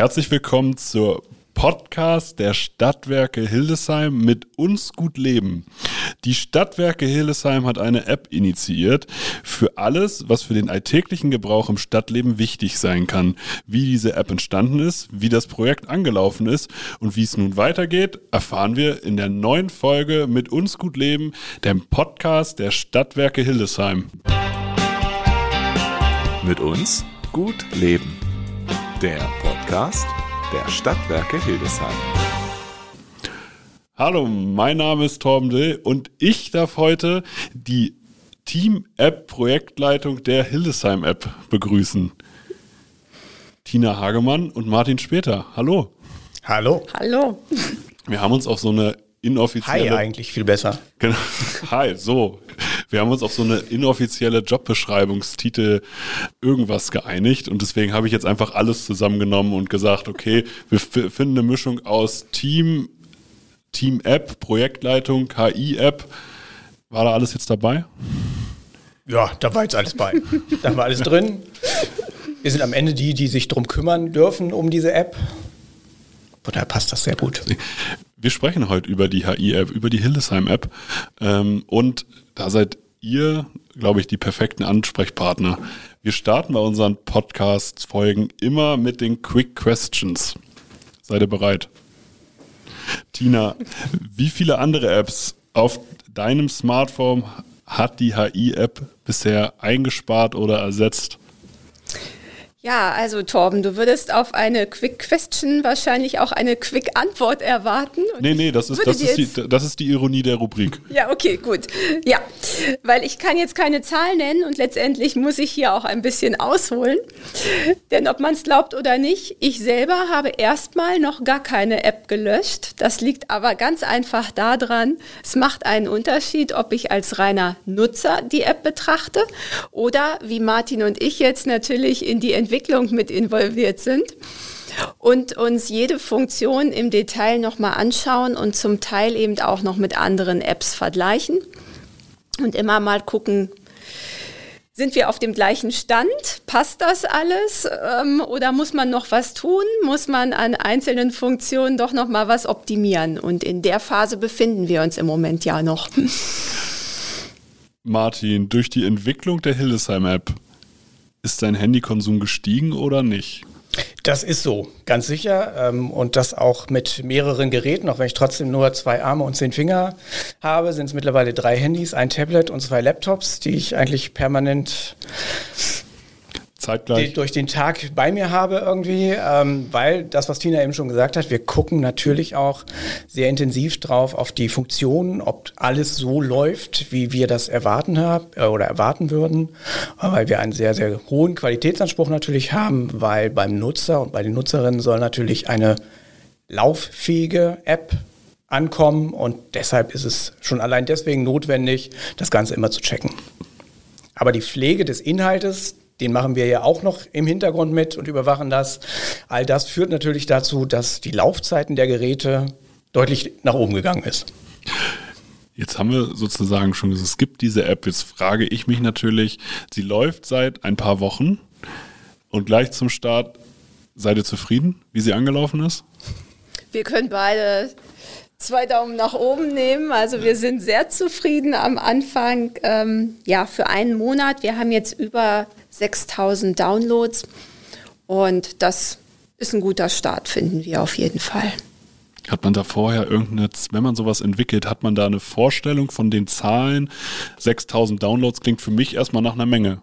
Herzlich willkommen zur Podcast der Stadtwerke Hildesheim mit uns gut leben. Die Stadtwerke Hildesheim hat eine App initiiert für alles, was für den alltäglichen Gebrauch im Stadtleben wichtig sein kann. Wie diese App entstanden ist, wie das Projekt angelaufen ist und wie es nun weitergeht, erfahren wir in der neuen Folge mit uns gut leben, dem Podcast der Stadtwerke Hildesheim. Mit uns gut leben. Der Podcast der Stadtwerke Hildesheim. Hallo, mein Name ist Torben Dill und ich darf heute die Team-App-Projektleitung der Hildesheim-App begrüßen. Tina Hagemann und Martin Später. Hallo. Hallo. Hallo. Wir haben uns auf so eine inoffizielle. Hi eigentlich viel besser. Genau. Hi, so. Wir haben uns auf so eine inoffizielle Jobbeschreibungstitel irgendwas geeinigt und deswegen habe ich jetzt einfach alles zusammengenommen und gesagt, okay, wir finden eine Mischung aus Team, Team App, Projektleitung, KI App. War da alles jetzt dabei? Ja, da war jetzt alles bei. da war alles drin. Wir sind am Ende die, die sich drum kümmern dürfen um diese App. Von daher passt das sehr gut. Wir sprechen heute über die HI-App, über die Hildesheim-App. Ähm, und da seid ihr, glaube ich, die perfekten Ansprechpartner. Wir starten bei unseren Podcast-Folgen immer mit den Quick Questions. Seid ihr bereit? Tina, wie viele andere Apps auf deinem Smartphone hat die HI-App bisher eingespart oder ersetzt? Ja, also Torben, du würdest auf eine Quick Question wahrscheinlich auch eine Quick Antwort erwarten. Und nee, nee, das ist, das, ist die, das ist die Ironie der Rubrik. Ja, okay, gut. Ja, weil ich kann jetzt keine Zahl nennen und letztendlich muss ich hier auch ein bisschen ausholen. Denn ob man es glaubt oder nicht, ich selber habe erstmal noch gar keine App gelöscht. Das liegt aber ganz einfach daran, es macht einen Unterschied, ob ich als reiner Nutzer die App betrachte oder wie Martin und ich jetzt natürlich in die Entwicklung Entwicklung mit involviert sind und uns jede Funktion im Detail nochmal anschauen und zum Teil eben auch noch mit anderen Apps vergleichen und immer mal gucken, sind wir auf dem gleichen Stand? Passt das alles? Ähm, oder muss man noch was tun? Muss man an einzelnen Funktionen doch noch mal was optimieren? Und in der Phase befinden wir uns im Moment ja noch. Martin, durch die Entwicklung der Hildesheim-App ist dein Handykonsum gestiegen oder nicht? Das ist so, ganz sicher. Ähm, und das auch mit mehreren Geräten. Auch wenn ich trotzdem nur zwei Arme und zehn Finger habe, sind es mittlerweile drei Handys, ein Tablet und zwei Laptops, die ich eigentlich permanent zeitgleich durch den Tag bei mir habe irgendwie, ähm, weil das, was Tina eben schon gesagt hat, wir gucken natürlich auch sehr intensiv drauf auf die Funktionen, ob alles so läuft, wie wir das erwarten haben äh, oder erwarten würden, weil wir einen sehr, sehr hohen Qualitätsanspruch natürlich haben, weil beim Nutzer und bei den Nutzerinnen soll natürlich eine lauffähige App ankommen und deshalb ist es schon allein deswegen notwendig, das Ganze immer zu checken. Aber die Pflege des Inhaltes, den machen wir ja auch noch im Hintergrund mit und überwachen das. All das führt natürlich dazu, dass die Laufzeiten der Geräte deutlich nach oben gegangen ist. Jetzt haben wir sozusagen schon gesagt, es gibt diese App. Jetzt frage ich mich natürlich, sie läuft seit ein paar Wochen und gleich zum Start, seid ihr zufrieden, wie sie angelaufen ist? Wir können beide zwei Daumen nach oben nehmen. Also wir sind sehr zufrieden am Anfang. Ähm, ja, für einen Monat. Wir haben jetzt über 6000 Downloads und das ist ein guter Start, finden wir auf jeden Fall. Hat man da vorher irgendeine, wenn man sowas entwickelt, hat man da eine Vorstellung von den Zahlen? 6000 Downloads klingt für mich erstmal nach einer Menge.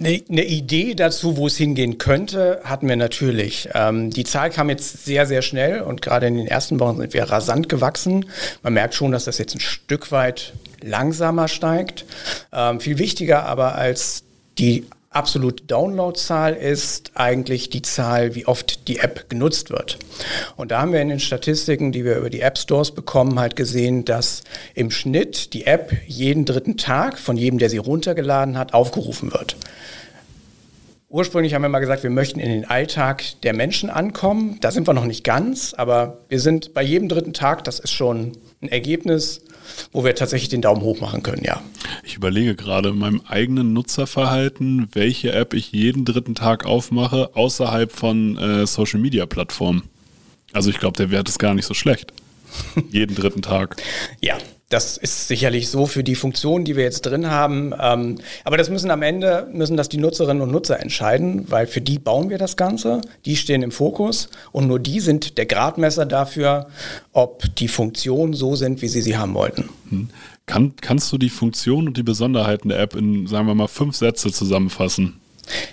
Eine, eine Idee dazu, wo es hingehen könnte, hatten wir natürlich. Ähm, die Zahl kam jetzt sehr, sehr schnell und gerade in den ersten Wochen sind wir rasant gewachsen. Man merkt schon, dass das jetzt ein Stück weit langsamer steigt. Ähm, viel wichtiger aber als die absolute Downloadzahl ist eigentlich die Zahl, wie oft die App genutzt wird. Und da haben wir in den Statistiken, die wir über die App Stores bekommen, halt gesehen, dass im Schnitt die App jeden dritten Tag von jedem, der sie runtergeladen hat, aufgerufen wird. Ursprünglich haben wir mal gesagt, wir möchten in den Alltag der Menschen ankommen. Da sind wir noch nicht ganz, aber wir sind bei jedem dritten Tag, das ist schon ein Ergebnis, wo wir tatsächlich den Daumen hoch machen können, ja. Ich überlege gerade in meinem eigenen Nutzerverhalten, welche App ich jeden dritten Tag aufmache, außerhalb von äh, Social Media Plattformen. Also ich glaube, der Wert ist gar nicht so schlecht. jeden dritten Tag. Ja, das ist sicherlich so für die Funktionen, die wir jetzt drin haben. Ähm, aber das müssen am Ende, müssen das die Nutzerinnen und Nutzer entscheiden, weil für die bauen wir das Ganze. Die stehen im Fokus und nur die sind der Gradmesser dafür, ob die Funktionen so sind, wie sie sie haben wollten. Hm. Kann, kannst du die Funktionen und die Besonderheiten der App in, sagen wir mal, fünf Sätze zusammenfassen?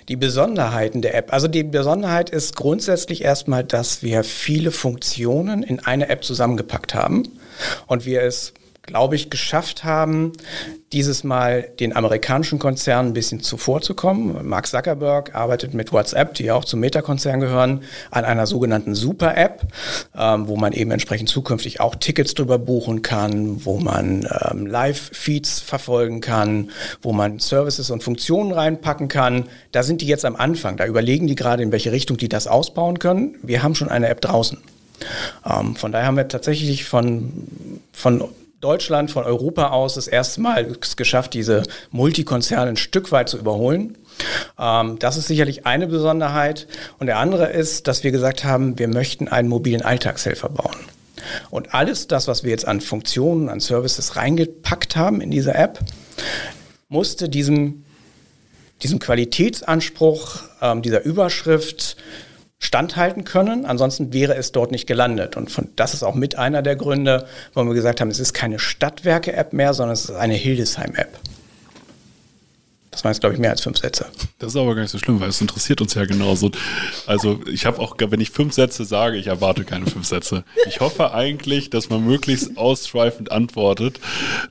Die Besonderheiten der App. Also die Besonderheit ist grundsätzlich erstmal, dass wir viele Funktionen in eine App zusammengepackt haben und wir es glaube ich, geschafft haben, dieses Mal den amerikanischen Konzernen ein bisschen zuvorzukommen. Mark Zuckerberg arbeitet mit WhatsApp, die ja auch zum Meta-Konzern gehören, an einer sogenannten Super-App, ähm, wo man eben entsprechend zukünftig auch Tickets drüber buchen kann, wo man ähm, Live-Feeds verfolgen kann, wo man Services und Funktionen reinpacken kann. Da sind die jetzt am Anfang. Da überlegen die gerade, in welche Richtung die das ausbauen können. Wir haben schon eine App draußen. Ähm, von daher haben wir tatsächlich von, von Deutschland von Europa aus das erste Mal geschafft, diese Multikonzerne ein Stück weit zu überholen. Ähm, das ist sicherlich eine Besonderheit. Und der andere ist, dass wir gesagt haben, wir möchten einen mobilen Alltagshelfer bauen. Und alles das, was wir jetzt an Funktionen, an Services reingepackt haben in diese App, musste diesem, diesem Qualitätsanspruch, ähm, dieser Überschrift standhalten können. Ansonsten wäre es dort nicht gelandet. Und von, das ist auch mit einer der Gründe, warum wir gesagt haben, es ist keine Stadtwerke-App mehr, sondern es ist eine Hildesheim-App. Das waren jetzt, glaube ich, mehr als fünf Sätze. Das ist aber gar nicht so schlimm, weil es interessiert uns ja genauso. Also ich habe auch, wenn ich fünf Sätze sage, ich erwarte keine fünf Sätze. Ich hoffe eigentlich, dass man möglichst ausschweifend antwortet.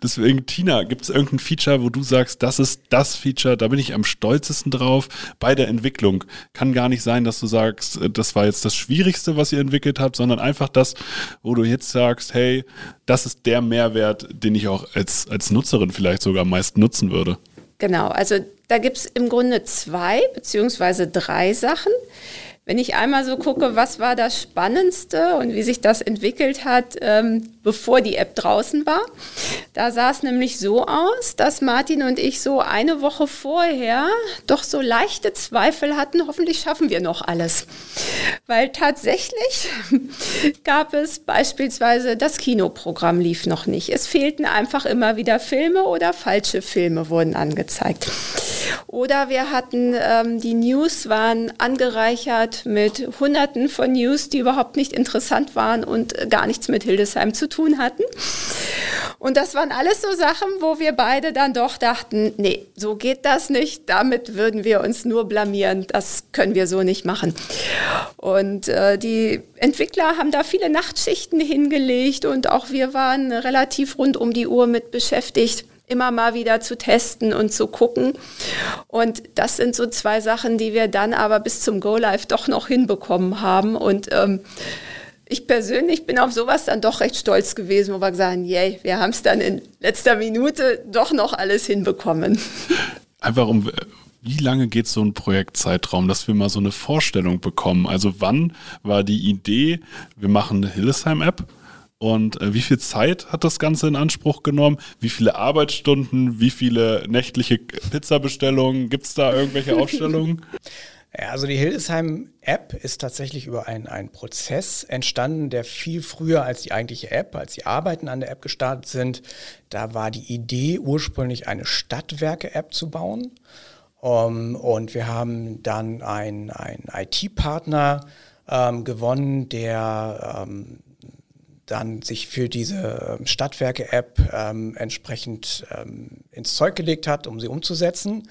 Deswegen, Tina, gibt es irgendein Feature, wo du sagst, das ist das Feature, da bin ich am stolzesten drauf bei der Entwicklung. Kann gar nicht sein, dass du sagst, das war jetzt das Schwierigste, was ihr entwickelt habt, sondern einfach das, wo du jetzt sagst, hey, das ist der Mehrwert, den ich auch als, als Nutzerin vielleicht sogar am meisten nutzen würde. Genau, also da gibt es im Grunde zwei beziehungsweise drei Sachen. Wenn ich einmal so gucke, was war das Spannendste und wie sich das entwickelt hat, ähm, bevor die App draußen war, da sah es nämlich so aus, dass Martin und ich so eine Woche vorher doch so leichte Zweifel hatten, hoffentlich schaffen wir noch alles. Weil tatsächlich gab es beispielsweise, das Kinoprogramm lief noch nicht. Es fehlten einfach immer wieder Filme oder falsche Filme wurden angezeigt. Oder wir hatten, ähm, die News waren angereichert mit Hunderten von News, die überhaupt nicht interessant waren und gar nichts mit Hildesheim zu tun hatten. Und das waren alles so Sachen, wo wir beide dann doch dachten, nee, so geht das nicht. Damit würden wir uns nur blamieren. Das können wir so nicht machen. Und äh, die Entwickler haben da viele Nachtschichten hingelegt und auch wir waren relativ rund um die Uhr mit beschäftigt immer mal wieder zu testen und zu gucken. Und das sind so zwei Sachen, die wir dann aber bis zum Go Live doch noch hinbekommen haben. Und ähm, ich persönlich bin auf sowas dann doch recht stolz gewesen, wo wir sagen, yay, wir haben es dann in letzter Minute doch noch alles hinbekommen. Einfach um wie lange geht so ein Projektzeitraum, dass wir mal so eine Vorstellung bekommen? Also wann war die Idee, wir machen eine Hillesheim-App und äh, wie viel Zeit hat das Ganze in Anspruch genommen? Wie viele Arbeitsstunden? Wie viele nächtliche Pizzabestellungen? Gibt es da irgendwelche Aufstellungen? Ja, also die Hildesheim-App ist tatsächlich über einen Prozess entstanden, der viel früher als die eigentliche App, als die Arbeiten an der App gestartet sind. Da war die Idee ursprünglich eine Stadtwerke-App zu bauen. Um, und wir haben dann einen IT-Partner ähm, gewonnen, der ähm, dann sich für diese ähm, Stadtwerke-App ähm, entsprechend ähm, ins Zeug gelegt hat, um sie umzusetzen.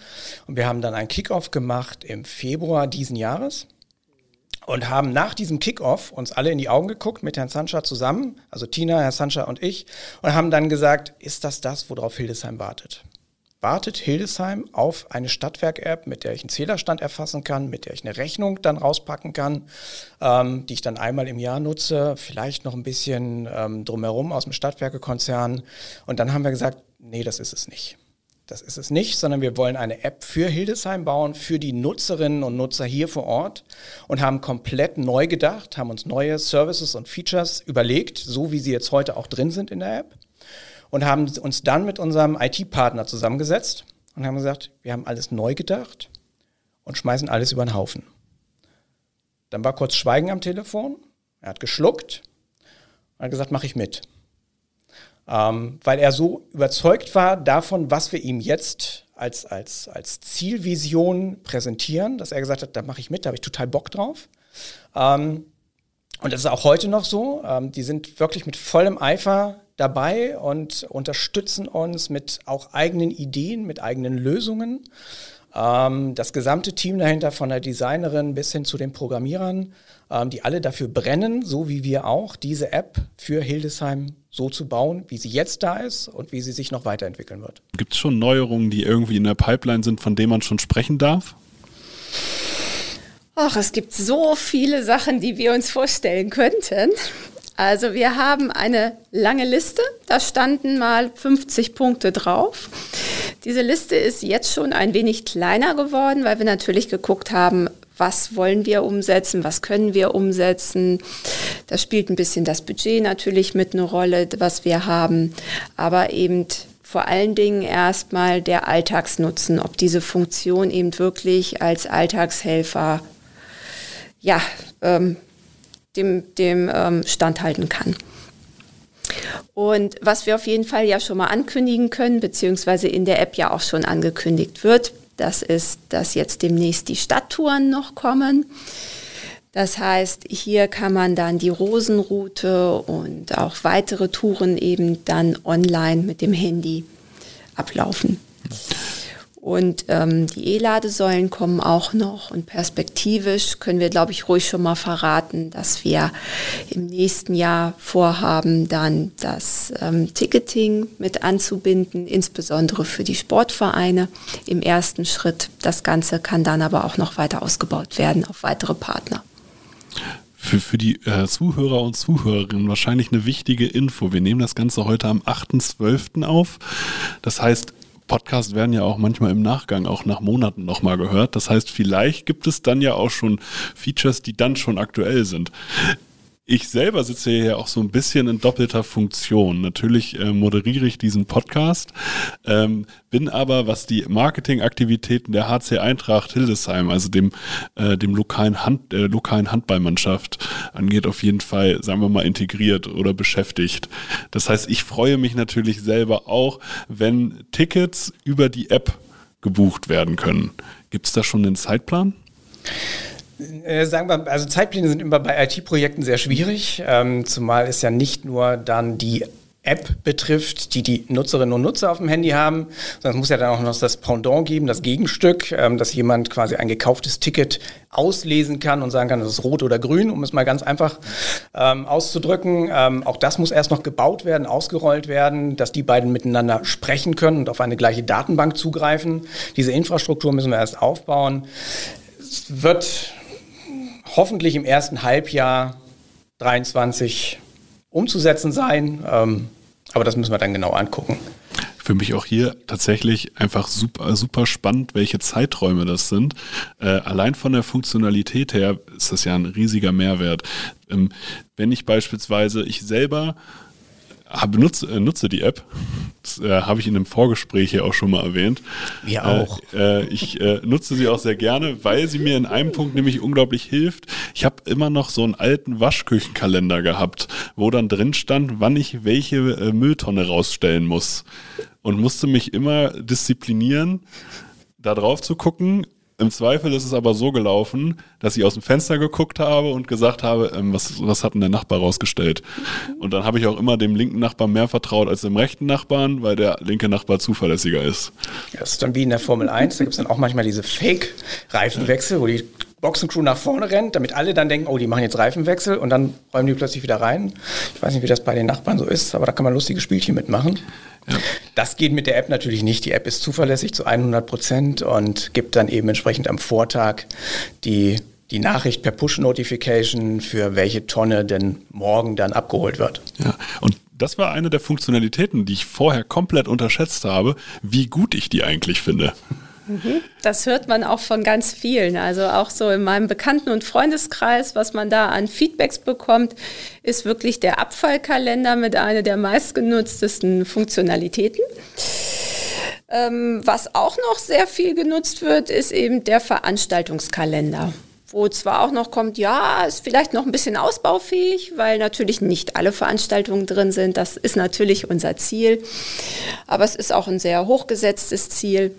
Und wir haben dann einen Kickoff gemacht im Februar diesen Jahres und haben nach diesem Kickoff uns alle in die Augen geguckt mit Herrn Sancha zusammen, also Tina, Herr Sancha und ich, und haben dann gesagt, ist das das, worauf Hildesheim wartet? Wartet Hildesheim auf eine Stadtwerk-App, mit der ich einen Zählerstand erfassen kann, mit der ich eine Rechnung dann rauspacken kann, ähm, die ich dann einmal im Jahr nutze, vielleicht noch ein bisschen ähm, drumherum aus dem Stadtwerke-Konzern. Und dann haben wir gesagt, nee, das ist es nicht. Das ist es nicht, sondern wir wollen eine App für Hildesheim bauen, für die Nutzerinnen und Nutzer hier vor Ort und haben komplett neu gedacht, haben uns neue Services und Features überlegt, so wie sie jetzt heute auch drin sind in der App und haben uns dann mit unserem IT-Partner zusammengesetzt und haben gesagt, wir haben alles neu gedacht und schmeißen alles über den Haufen. Dann war kurz Schweigen am Telefon, er hat geschluckt und hat gesagt, mache ich mit ähm, weil er so überzeugt war davon, was wir ihm jetzt als, als, als Zielvision präsentieren, dass er gesagt hat, da mache ich mit, da habe ich total Bock drauf. Ähm, und das ist auch heute noch so. Ähm, die sind wirklich mit vollem Eifer dabei und unterstützen uns mit auch eigenen Ideen, mit eigenen Lösungen. Ähm, das gesamte Team dahinter, von der Designerin bis hin zu den Programmierern, ähm, die alle dafür brennen, so wie wir auch, diese App für Hildesheim so zu bauen, wie sie jetzt da ist und wie sie sich noch weiterentwickeln wird. Gibt es schon Neuerungen, die irgendwie in der Pipeline sind, von denen man schon sprechen darf? Ach, es gibt so viele Sachen, die wir uns vorstellen könnten. Also wir haben eine lange Liste, da standen mal 50 Punkte drauf. Diese Liste ist jetzt schon ein wenig kleiner geworden, weil wir natürlich geguckt haben, was wollen wir umsetzen, was können wir umsetzen. Da spielt ein bisschen das Budget natürlich mit eine Rolle, was wir haben, aber eben vor allen Dingen erstmal der Alltagsnutzen, ob diese Funktion eben wirklich als Alltagshelfer ja, ähm, dem, dem ähm, standhalten kann. Und was wir auf jeden Fall ja schon mal ankündigen können, beziehungsweise in der App ja auch schon angekündigt wird, das ist, dass jetzt demnächst die Stadttouren noch kommen. Das heißt, hier kann man dann die Rosenroute und auch weitere Touren eben dann online mit dem Handy ablaufen. Und ähm, die E-Ladesäulen kommen auch noch und perspektivisch können wir, glaube ich, ruhig schon mal verraten, dass wir im nächsten Jahr vorhaben, dann das ähm, Ticketing mit anzubinden, insbesondere für die Sportvereine im ersten Schritt. Das Ganze kann dann aber auch noch weiter ausgebaut werden auf weitere Partner für, für die äh, Zuhörer und Zuhörerinnen wahrscheinlich eine wichtige Info. Wir nehmen das Ganze heute am 8.12. auf. Das heißt, Podcasts werden ja auch manchmal im Nachgang, auch nach Monaten nochmal gehört. Das heißt, vielleicht gibt es dann ja auch schon Features, die dann schon aktuell sind. Ich selber sitze hier auch so ein bisschen in doppelter Funktion. Natürlich äh, moderiere ich diesen Podcast, ähm, bin aber, was die Marketingaktivitäten der HC Eintracht Hildesheim, also dem, äh, dem lokalen, Hand, äh, lokalen Handballmannschaft angeht, auf jeden Fall, sagen wir mal, integriert oder beschäftigt. Das heißt, ich freue mich natürlich selber auch, wenn Tickets über die App gebucht werden können. Gibt es da schon einen Zeitplan? Äh, sagen wir, also Zeitpläne sind immer bei IT-Projekten sehr schwierig, ähm, zumal es ja nicht nur dann die App betrifft, die die Nutzerinnen und Nutzer auf dem Handy haben, sondern es muss ja dann auch noch das Pendant geben, das Gegenstück, ähm, dass jemand quasi ein gekauftes Ticket auslesen kann und sagen kann, das ist rot oder grün, um es mal ganz einfach ähm, auszudrücken. Ähm, auch das muss erst noch gebaut werden, ausgerollt werden, dass die beiden miteinander sprechen können und auf eine gleiche Datenbank zugreifen. Diese Infrastruktur müssen wir erst aufbauen. Es wird hoffentlich im ersten Halbjahr 23 umzusetzen sein. Ähm, aber das müssen wir dann genau angucken. Für mich auch hier tatsächlich einfach super, super spannend, welche Zeiträume das sind. Äh, allein von der Funktionalität her ist das ja ein riesiger Mehrwert. Ähm, wenn ich beispielsweise ich selber benutze, äh, nutze die App. Das äh, habe ich in einem Vorgespräch hier auch schon mal erwähnt. Wir auch. Äh, äh, ich äh, nutze sie auch sehr gerne, weil sie mir in einem Punkt nämlich unglaublich hilft. Ich habe immer noch so einen alten Waschküchenkalender gehabt, wo dann drin stand, wann ich welche äh, Mülltonne rausstellen muss. Und musste mich immer disziplinieren, da drauf zu gucken im Zweifel ist es aber so gelaufen, dass ich aus dem Fenster geguckt habe und gesagt habe, ähm, was, was hat denn der Nachbar rausgestellt? Und dann habe ich auch immer dem linken Nachbarn mehr vertraut als dem rechten Nachbarn, weil der linke Nachbar zuverlässiger ist. Das ist dann wie in der Formel 1, da gibt es dann auch manchmal diese Fake-Reifenwechsel, wo die Boxencrew nach vorne rennt, damit alle dann denken, oh, die machen jetzt Reifenwechsel und dann räumen die plötzlich wieder rein. Ich weiß nicht, wie das bei den Nachbarn so ist, aber da kann man lustige Spielchen mitmachen. Ja. Das geht mit der App natürlich nicht. Die App ist zuverlässig zu 100 Prozent und gibt dann eben entsprechend am Vortag die, die Nachricht per Push-Notification, für welche Tonne denn morgen dann abgeholt wird. Ja, und das war eine der Funktionalitäten, die ich vorher komplett unterschätzt habe, wie gut ich die eigentlich finde. Das hört man auch von ganz vielen. Also auch so in meinem Bekannten- und Freundeskreis, was man da an Feedbacks bekommt, ist wirklich der Abfallkalender mit einer der meistgenutztesten Funktionalitäten. Ähm, was auch noch sehr viel genutzt wird, ist eben der Veranstaltungskalender wo zwar auch noch kommt, ja, ist vielleicht noch ein bisschen ausbaufähig, weil natürlich nicht alle Veranstaltungen drin sind. Das ist natürlich unser Ziel. Aber es ist auch ein sehr hochgesetztes Ziel.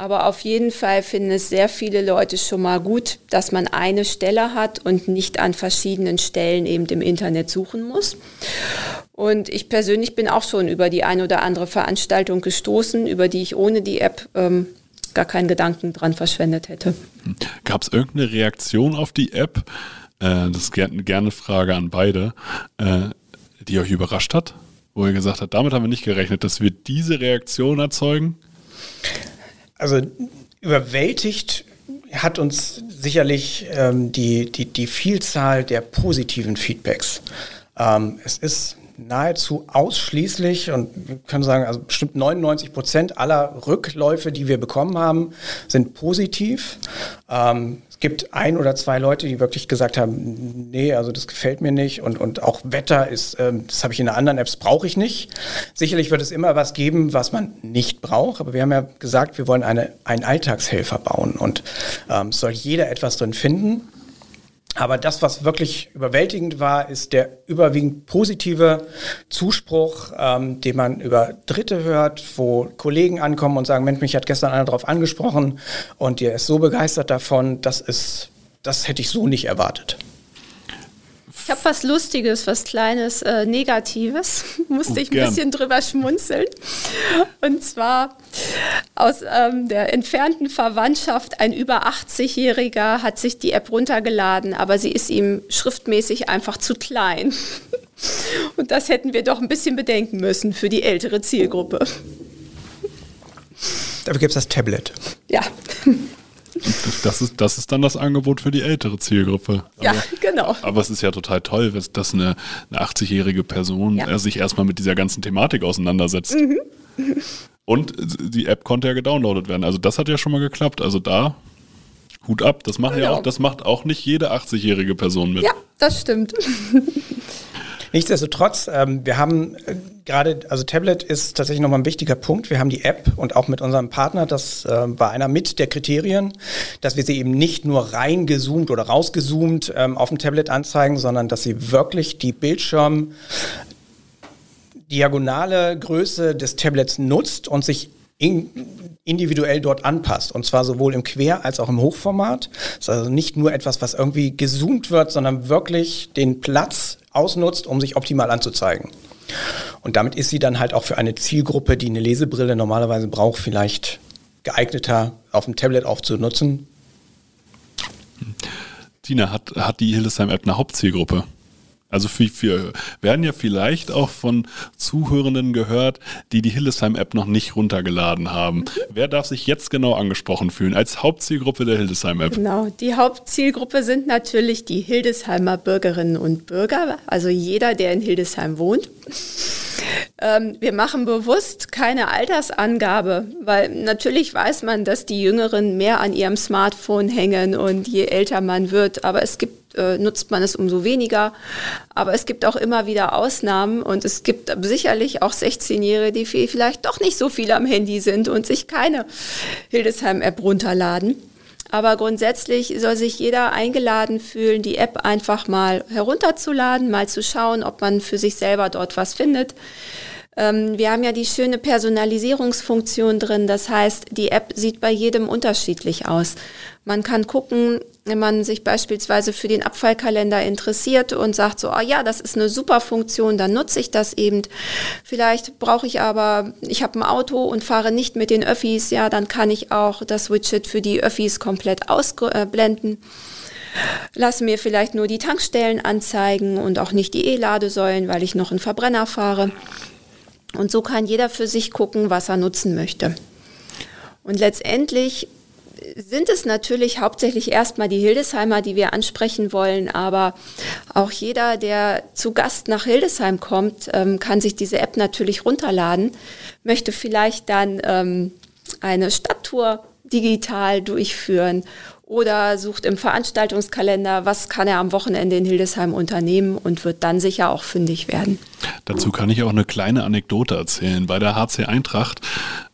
Aber auf jeden Fall finden es sehr viele Leute schon mal gut, dass man eine Stelle hat und nicht an verschiedenen Stellen eben im Internet suchen muss. Und ich persönlich bin auch schon über die ein oder andere Veranstaltung gestoßen, über die ich ohne die App ähm, gar keinen Gedanken dran verschwendet hätte. Gab es irgendeine Reaktion auf die App? Äh, das ist gerne, gerne Frage an beide, äh, die euch überrascht hat, wo ihr gesagt habt, damit haben wir nicht gerechnet, dass wir diese Reaktion erzeugen? Also überwältigt hat uns sicherlich ähm, die, die, die Vielzahl der positiven Feedbacks. Ähm, es ist nahezu ausschließlich und wir können sagen, also bestimmt 99 Prozent aller Rückläufe, die wir bekommen haben, sind positiv. Ähm, gibt ein oder zwei Leute, die wirklich gesagt haben, nee, also das gefällt mir nicht und, und auch Wetter ist, ähm, das habe ich in anderen Apps, brauche ich nicht. Sicherlich wird es immer was geben, was man nicht braucht, aber wir haben ja gesagt, wir wollen eine, einen Alltagshelfer bauen und ähm, soll jeder etwas drin finden. Aber das, was wirklich überwältigend war, ist der überwiegend positive Zuspruch, ähm, den man über Dritte hört, wo Kollegen ankommen und sagen, Mensch, mich hat gestern einer darauf angesprochen und ihr ist so begeistert davon, das ist, das hätte ich so nicht erwartet. Ich habe was Lustiges, was Kleines, äh, Negatives. Musste oh, ich ein gern. bisschen drüber schmunzeln. Und zwar aus ähm, der entfernten Verwandtschaft, ein über 80-Jähriger hat sich die App runtergeladen, aber sie ist ihm schriftmäßig einfach zu klein. Und das hätten wir doch ein bisschen bedenken müssen für die ältere Zielgruppe. Dafür gibt es das Tablet. Ja. Das ist, das ist dann das Angebot für die ältere Zielgruppe. Aber, ja, genau. Aber es ist ja total toll, dass eine, eine 80-jährige Person ja. sich erstmal mit dieser ganzen Thematik auseinandersetzt. Mhm. Und die App konnte ja gedownloadet werden. Also das hat ja schon mal geklappt. Also da Hut ab. Das macht genau. ja auch, das macht auch nicht jede 80-jährige Person mit. Ja, das stimmt. Nichtsdestotrotz, ähm, wir haben äh, gerade, also Tablet ist tatsächlich nochmal ein wichtiger Punkt. Wir haben die App und auch mit unserem Partner, das äh, war einer mit der Kriterien, dass wir sie eben nicht nur reingezoomt oder rausgezoomt ähm, auf dem Tablet anzeigen, sondern dass sie wirklich die Bildschirm diagonale Größe des Tablets nutzt und sich in, individuell dort anpasst. Und zwar sowohl im Quer- als auch im Hochformat. Das ist also nicht nur etwas, was irgendwie gezoomt wird, sondern wirklich den Platz ausnutzt, um sich optimal anzuzeigen. Und damit ist sie dann halt auch für eine Zielgruppe, die eine Lesebrille normalerweise braucht, vielleicht geeigneter auf dem Tablet aufzunutzen. Tina, hat, hat die Hildesheim-App eine Hauptzielgruppe? Also wir, wir werden ja vielleicht auch von Zuhörenden gehört, die die Hildesheim-App noch nicht runtergeladen haben. Wer darf sich jetzt genau angesprochen fühlen als Hauptzielgruppe der Hildesheim-App? Genau, die Hauptzielgruppe sind natürlich die Hildesheimer Bürgerinnen und Bürger, also jeder, der in Hildesheim wohnt. Ähm, wir machen bewusst keine Altersangabe, weil natürlich weiß man, dass die Jüngeren mehr an ihrem Smartphone hängen und je älter man wird, aber es gibt äh, nutzt man es umso weniger. Aber es gibt auch immer wieder Ausnahmen und es gibt sicherlich auch 16-Jährige, die vielleicht doch nicht so viel am Handy sind und sich keine Hildesheim-App runterladen. Aber grundsätzlich soll sich jeder eingeladen fühlen, die App einfach mal herunterzuladen, mal zu schauen, ob man für sich selber dort was findet. Ähm, wir haben ja die schöne Personalisierungsfunktion drin. Das heißt, die App sieht bei jedem unterschiedlich aus. Man kann gucken, wenn man sich beispielsweise für den Abfallkalender interessiert und sagt so, oh ja, das ist eine super Funktion, dann nutze ich das eben. Vielleicht brauche ich aber, ich habe ein Auto und fahre nicht mit den Öffis, ja, dann kann ich auch das Widget für die Öffis komplett ausblenden. Lasse mir vielleicht nur die Tankstellen anzeigen und auch nicht die E-Ladesäulen, weil ich noch einen Verbrenner fahre. Und so kann jeder für sich gucken, was er nutzen möchte. Und letztendlich sind es natürlich hauptsächlich erstmal die Hildesheimer, die wir ansprechen wollen, aber auch jeder, der zu Gast nach Hildesheim kommt, ähm, kann sich diese App natürlich runterladen, möchte vielleicht dann ähm, eine Stadttour digital durchführen oder sucht im Veranstaltungskalender, was kann er am Wochenende in Hildesheim unternehmen und wird dann sicher auch fündig werden. Dazu kann ich auch eine kleine Anekdote erzählen. Bei der HC Eintracht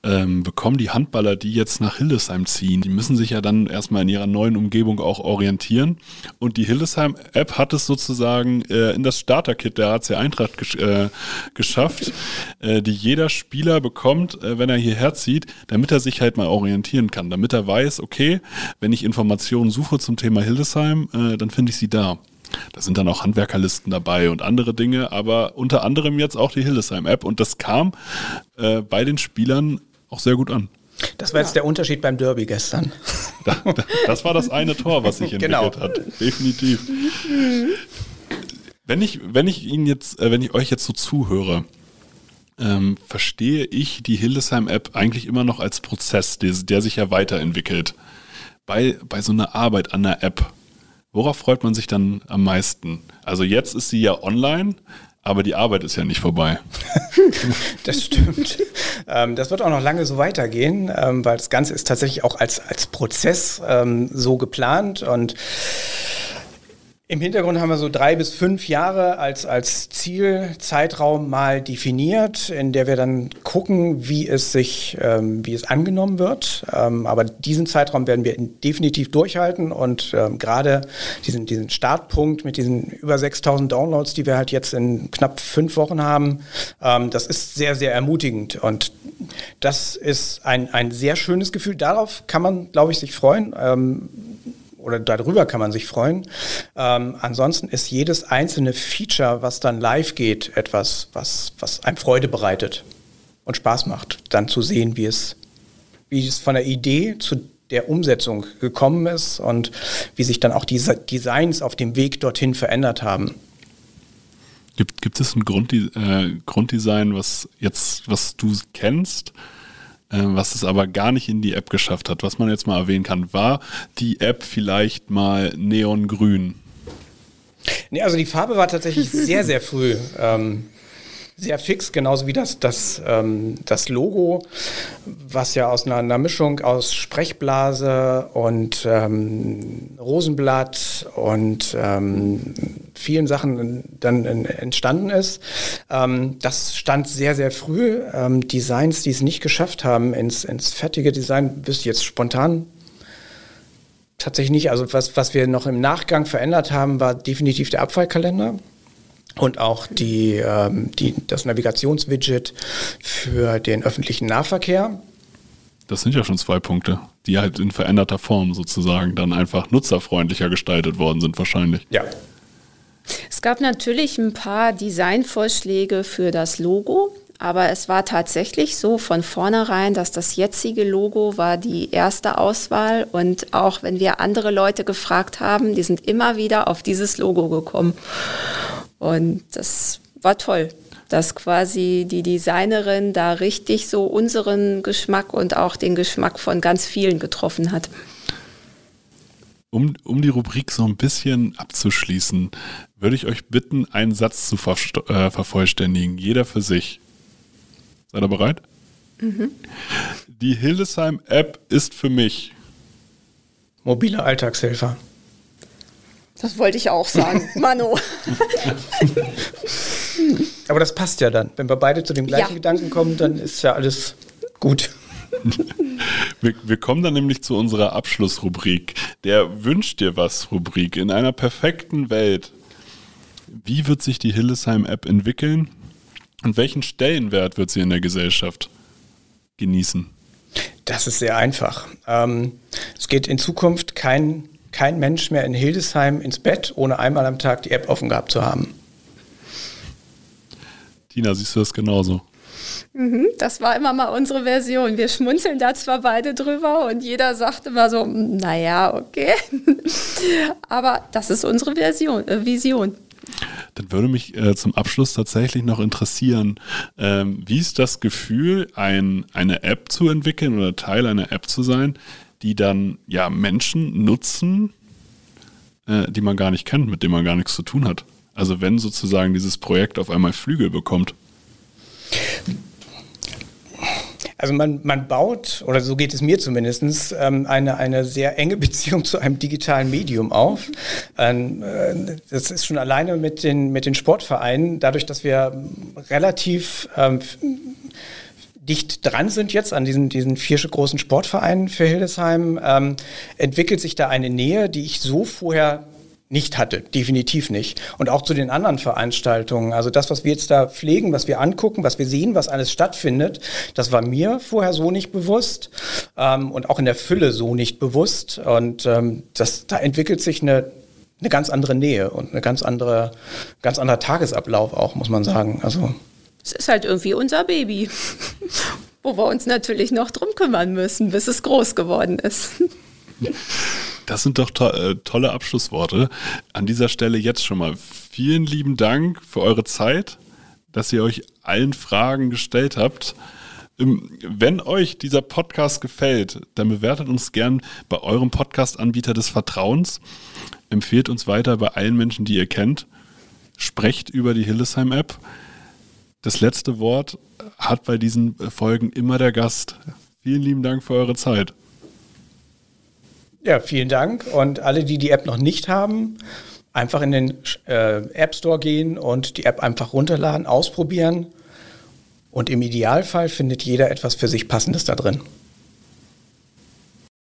ähm, bekommen die Handballer, die jetzt nach Hildesheim ziehen, die müssen sich ja dann erstmal in ihrer neuen Umgebung auch orientieren. Und die Hildesheim-App hat es sozusagen äh, in das Starter-Kit der HC Eintracht gesch äh, geschafft, äh, die jeder Spieler bekommt, äh, wenn er hierher zieht, damit er sich halt mal orientieren kann, damit er weiß, okay, wenn ich Informationen suche zum Thema Hildesheim, äh, dann finde ich sie da. Da sind dann auch Handwerkerlisten dabei und andere Dinge, aber unter anderem jetzt auch die Hildesheim-App. Und das kam äh, bei den Spielern auch sehr gut an. Das war jetzt der Unterschied beim Derby gestern. Da, da, das war das eine Tor, was sich entwickelt genau. hat. Definitiv. Wenn ich, wenn ich Ihnen jetzt, äh, wenn ich euch jetzt so zuhöre, ähm, verstehe ich die Hildesheim-App eigentlich immer noch als Prozess, der, der sich ja weiterentwickelt. Bei, bei so einer Arbeit an der App, worauf freut man sich dann am meisten? Also jetzt ist sie ja online, aber die Arbeit ist ja nicht vorbei. das stimmt. Ähm, das wird auch noch lange so weitergehen, ähm, weil das Ganze ist tatsächlich auch als, als Prozess ähm, so geplant und im Hintergrund haben wir so drei bis fünf Jahre als, als Zielzeitraum mal definiert, in der wir dann gucken, wie es sich, ähm, wie es angenommen wird. Ähm, aber diesen Zeitraum werden wir definitiv durchhalten und ähm, gerade diesen, diesen Startpunkt mit diesen über 6000 Downloads, die wir halt jetzt in knapp fünf Wochen haben, ähm, das ist sehr, sehr ermutigend und das ist ein, ein sehr schönes Gefühl. Darauf kann man, glaube ich, sich freuen ähm, oder darüber kann man sich freuen. Ähm, ansonsten ist jedes einzelne Feature, was dann live geht, etwas, was, was einem Freude bereitet und Spaß macht, dann zu sehen, wie es, wie es von der Idee zu der Umsetzung gekommen ist und wie sich dann auch diese Designs auf dem Weg dorthin verändert haben. Gibt, gibt es ein Grundde äh, Grunddesign, was jetzt, was du kennst, was es aber gar nicht in die App geschafft hat. Was man jetzt mal erwähnen kann, war die App vielleicht mal neongrün? Nee, also die Farbe war tatsächlich sehr, sehr früh. Ähm, sehr fix, genauso wie das, das, ähm, das Logo, was ja aus einer, einer Mischung aus Sprechblase und ähm, Rosenblatt und ähm, vielen Sachen dann entstanden ist. Ähm, das stand sehr, sehr früh. Ähm, Designs, die es nicht geschafft haben, ins, ins fertige Design, wüsste ich jetzt spontan tatsächlich nicht. Also was, was wir noch im Nachgang verändert haben, war definitiv der Abfallkalender und auch die, ähm, die, das Navigationswidget für den öffentlichen Nahverkehr. Das sind ja schon zwei Punkte, die halt in veränderter Form sozusagen dann einfach nutzerfreundlicher gestaltet worden sind wahrscheinlich. Ja. Es gab natürlich ein paar Designvorschläge für das Logo, aber es war tatsächlich so von vornherein, dass das jetzige Logo war die erste Auswahl und auch wenn wir andere Leute gefragt haben, die sind immer wieder auf dieses Logo gekommen. Und das war toll, dass quasi die Designerin da richtig so unseren Geschmack und auch den Geschmack von ganz vielen getroffen hat. Um, um die Rubrik so ein bisschen abzuschließen, würde ich euch bitten, einen Satz zu ver äh, vervollständigen, jeder für sich. Seid ihr bereit? Mhm. Die Hildesheim-App ist für mich mobile Alltagshelfer. Das wollte ich auch sagen. Mano. Aber das passt ja dann. Wenn wir beide zu dem gleichen ja. Gedanken kommen, dann ist ja alles gut. Wir, wir, kommen dann nämlich zu unserer Abschlussrubrik, der Wünsch dir was Rubrik. In einer perfekten Welt, wie wird sich die Hillesheim-App entwickeln und welchen Stellenwert wird sie in der Gesellschaft genießen? Das ist sehr einfach. Ähm, es geht in Zukunft kein kein Mensch mehr in Hildesheim ins Bett, ohne einmal am Tag die App offen gehabt zu haben. Tina, siehst du das genauso? Mhm, das war immer mal unsere Version. Wir schmunzeln da zwar beide drüber und jeder sagt immer so, naja, okay. Aber das ist unsere Version, äh, Vision. Dann würde mich äh, zum Abschluss tatsächlich noch interessieren, ähm, wie ist das Gefühl, ein, eine App zu entwickeln oder Teil einer App zu sein, die dann ja Menschen nutzen, äh, die man gar nicht kennt, mit denen man gar nichts zu tun hat. Also wenn sozusagen dieses Projekt auf einmal Flügel bekommt. Also man, man baut, oder so geht es mir zumindest, ähm, eine, eine sehr enge Beziehung zu einem digitalen Medium auf. Ähm, äh, das ist schon alleine mit den, mit den Sportvereinen, dadurch, dass wir relativ ähm, dicht dran sind jetzt an diesen, diesen vier großen Sportvereinen für Hildesheim, ähm, entwickelt sich da eine Nähe, die ich so vorher nicht hatte, definitiv nicht. Und auch zu den anderen Veranstaltungen. Also das, was wir jetzt da pflegen, was wir angucken, was wir sehen, was alles stattfindet, das war mir vorher so nicht bewusst ähm, und auch in der Fülle so nicht bewusst. Und ähm, das, da entwickelt sich eine, eine ganz andere Nähe und eine ganz andere, ganz anderer Tagesablauf auch, muss man sagen. Also es ist halt irgendwie unser Baby, wo wir uns natürlich noch drum kümmern müssen, bis es groß geworden ist. Das sind doch to äh, tolle Abschlussworte. An dieser Stelle jetzt schon mal vielen lieben Dank für eure Zeit, dass ihr euch allen Fragen gestellt habt. Ähm, wenn euch dieser Podcast gefällt, dann bewertet uns gern bei eurem Podcast-Anbieter des Vertrauens. Empfehlt uns weiter bei allen Menschen, die ihr kennt. Sprecht über die Hillesheim-App. Das letzte Wort hat bei diesen Folgen immer der Gast. Vielen lieben Dank für eure Zeit. Ja, vielen Dank. Und alle, die die App noch nicht haben, einfach in den äh, App Store gehen und die App einfach runterladen, ausprobieren. Und im Idealfall findet jeder etwas für sich Passendes da drin.